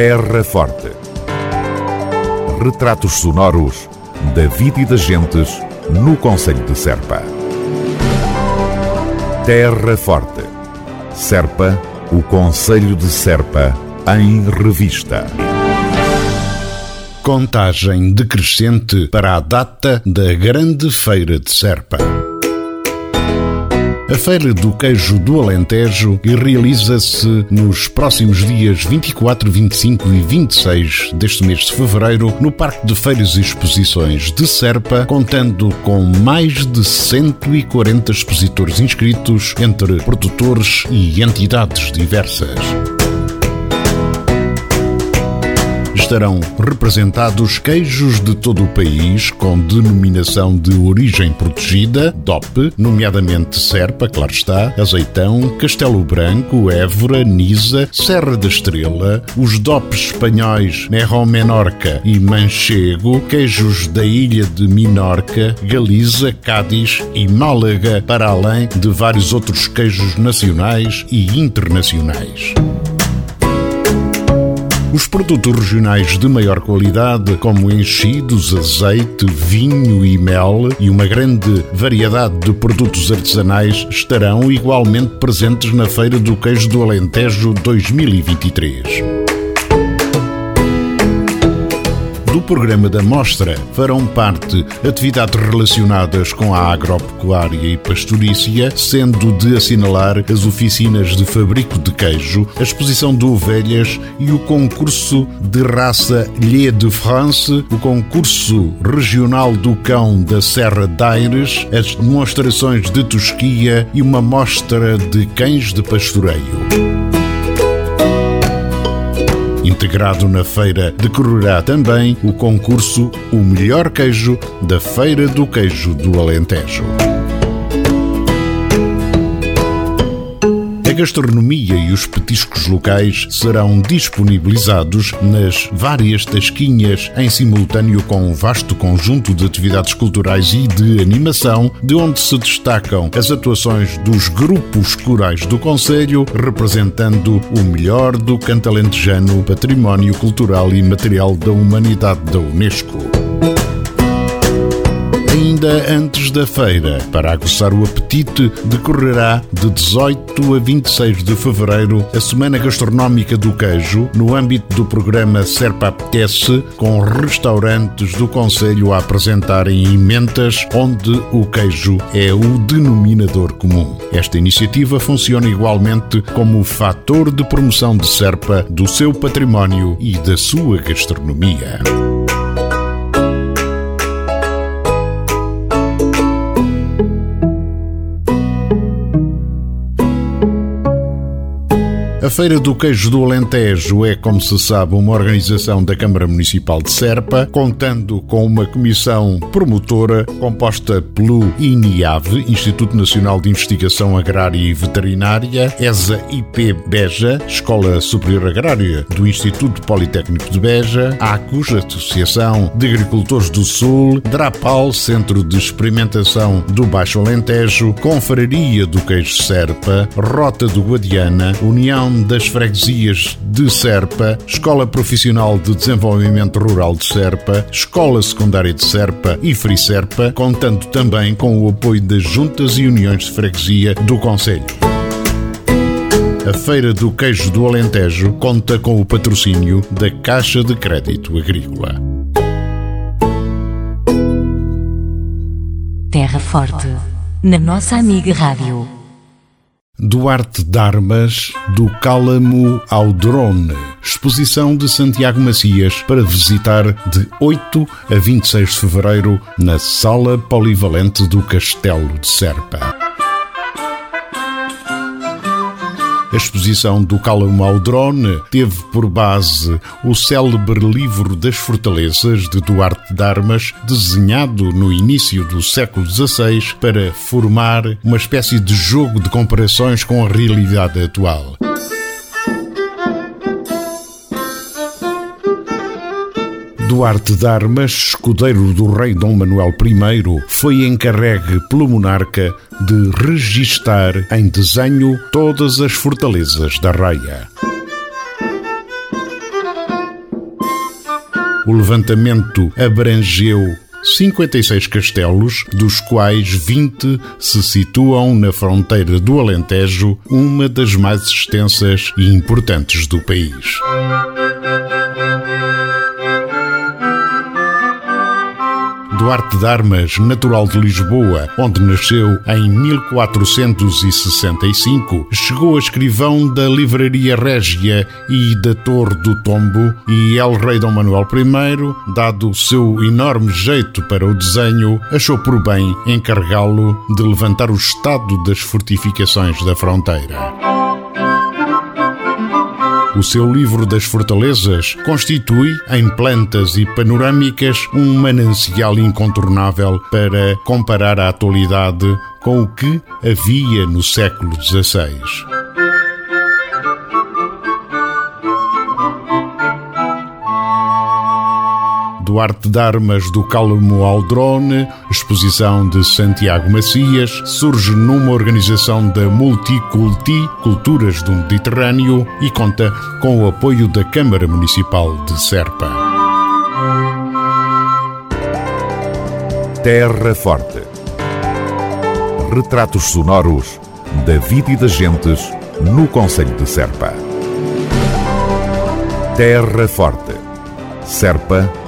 Terra Forte. Retratos sonoros da vida e das gentes no Conselho de Serpa. Terra Forte. Serpa, o Conselho de Serpa, em revista. Contagem decrescente para a data da Grande Feira de Serpa. A Feira do Queijo do Alentejo realiza-se nos próximos dias 24, 25 e 26 deste mês de fevereiro no Parque de Feiras e Exposições de Serpa, contando com mais de 140 expositores inscritos entre produtores e entidades diversas. Estarão representados queijos de todo o país com denominação de origem protegida, DOP, nomeadamente Serpa, claro está, Azeitão, Castelo Branco, Évora, Nisa, Serra da Estrela, os DOPs espanhóis Nerro Menorca e Manchego, queijos da ilha de Minorca, Galiza, Cádiz e Málaga, para além de vários outros queijos nacionais e internacionais. Os produtos regionais de maior qualidade, como enchidos, azeite, vinho e mel, e uma grande variedade de produtos artesanais, estarão igualmente presentes na Feira do Queijo do Alentejo 2023. Do programa da mostra farão parte atividades relacionadas com a agropecuária e pastorícia, sendo de assinalar as oficinas de fabrico de queijo, a exposição de ovelhas e o concurso de raça Lhe de France, o concurso regional do cão da Serra d'Aires, as demonstrações de tosquia e uma mostra de cães de pastoreio. Integrado na feira decorrerá também o concurso O Melhor Queijo da Feira do Queijo do Alentejo. Gastronomia e os petiscos locais serão disponibilizados nas várias tasquinhas em simultâneo com um vasto conjunto de atividades culturais e de animação, de onde se destacam as atuações dos grupos corais do Conselho, representando o melhor do cantalentejano património cultural e material da humanidade da Unesco ainda antes da feira. Para aguçar o apetite, decorrerá de 18 a 26 de fevereiro a Semana Gastronómica do Queijo, no âmbito do programa Serpa Apetece, com restaurantes do Conselho a apresentarem emendas onde o queijo é o denominador comum. Esta iniciativa funciona igualmente como fator de promoção de Serpa, do seu património e da sua gastronomia. A Feira do Queijo do Alentejo é, como se sabe, uma organização da Câmara Municipal de Serpa, contando com uma comissão promotora composta pelo INIAV, Instituto Nacional de Investigação Agrária e Veterinária, ESA IP Beja, Escola Superior Agrária do Instituto Politécnico de Beja, ACUS, Associação de Agricultores do Sul, DRAPAL, Centro de Experimentação do Baixo Alentejo, Confraria do Queijo Serpa, Rota do Guadiana, União das Freguesias de Serpa, Escola Profissional de Desenvolvimento Rural de Serpa, Escola Secundária de Serpa e Free Serpa, contando também com o apoio das juntas e uniões de freguesia do Conselho. A Feira do Queijo do Alentejo conta com o patrocínio da Caixa de Crédito Agrícola. Terra Forte, na nossa amiga Rádio. Duarte Darmas, do Cálamo ao Drone. Exposição de Santiago Macias para visitar de 8 a 26 de fevereiro na Sala Polivalente do Castelo de Serpa. A exposição do Cálamo ao teve por base o célebre livro das fortalezas de Duarte de Armas, desenhado no início do século XVI para formar uma espécie de jogo de comparações com a realidade atual. Duarte de Armas, escudeiro do rei Dom Manuel I, foi encarregue pelo monarca de registar em desenho todas as fortalezas da raia. O levantamento abrangeu 56 castelos, dos quais 20 se situam na fronteira do Alentejo, uma das mais extensas e importantes do país. Duarte de Armas, natural de Lisboa, onde nasceu em 1465, chegou a escrivão da Livraria Régia e da Torre do Tombo e El Rei Dom Manuel I, dado o seu enorme jeito para o desenho, achou por bem encarregá-lo de levantar o estado das fortificações da fronteira. O seu livro das fortalezas constitui, em plantas e panorâmicas, um manancial incontornável para comparar a atualidade com o que havia no século XVI. Duarte de Armas do Calmo Aldrone, exposição de Santiago Macias, surge numa organização da Multiculti, Culturas do Mediterrâneo, e conta com o apoio da Câmara Municipal de Serpa. Terra Forte. Retratos sonoros da vida e das gentes no Conselho de Serpa. Terra Forte. Serpa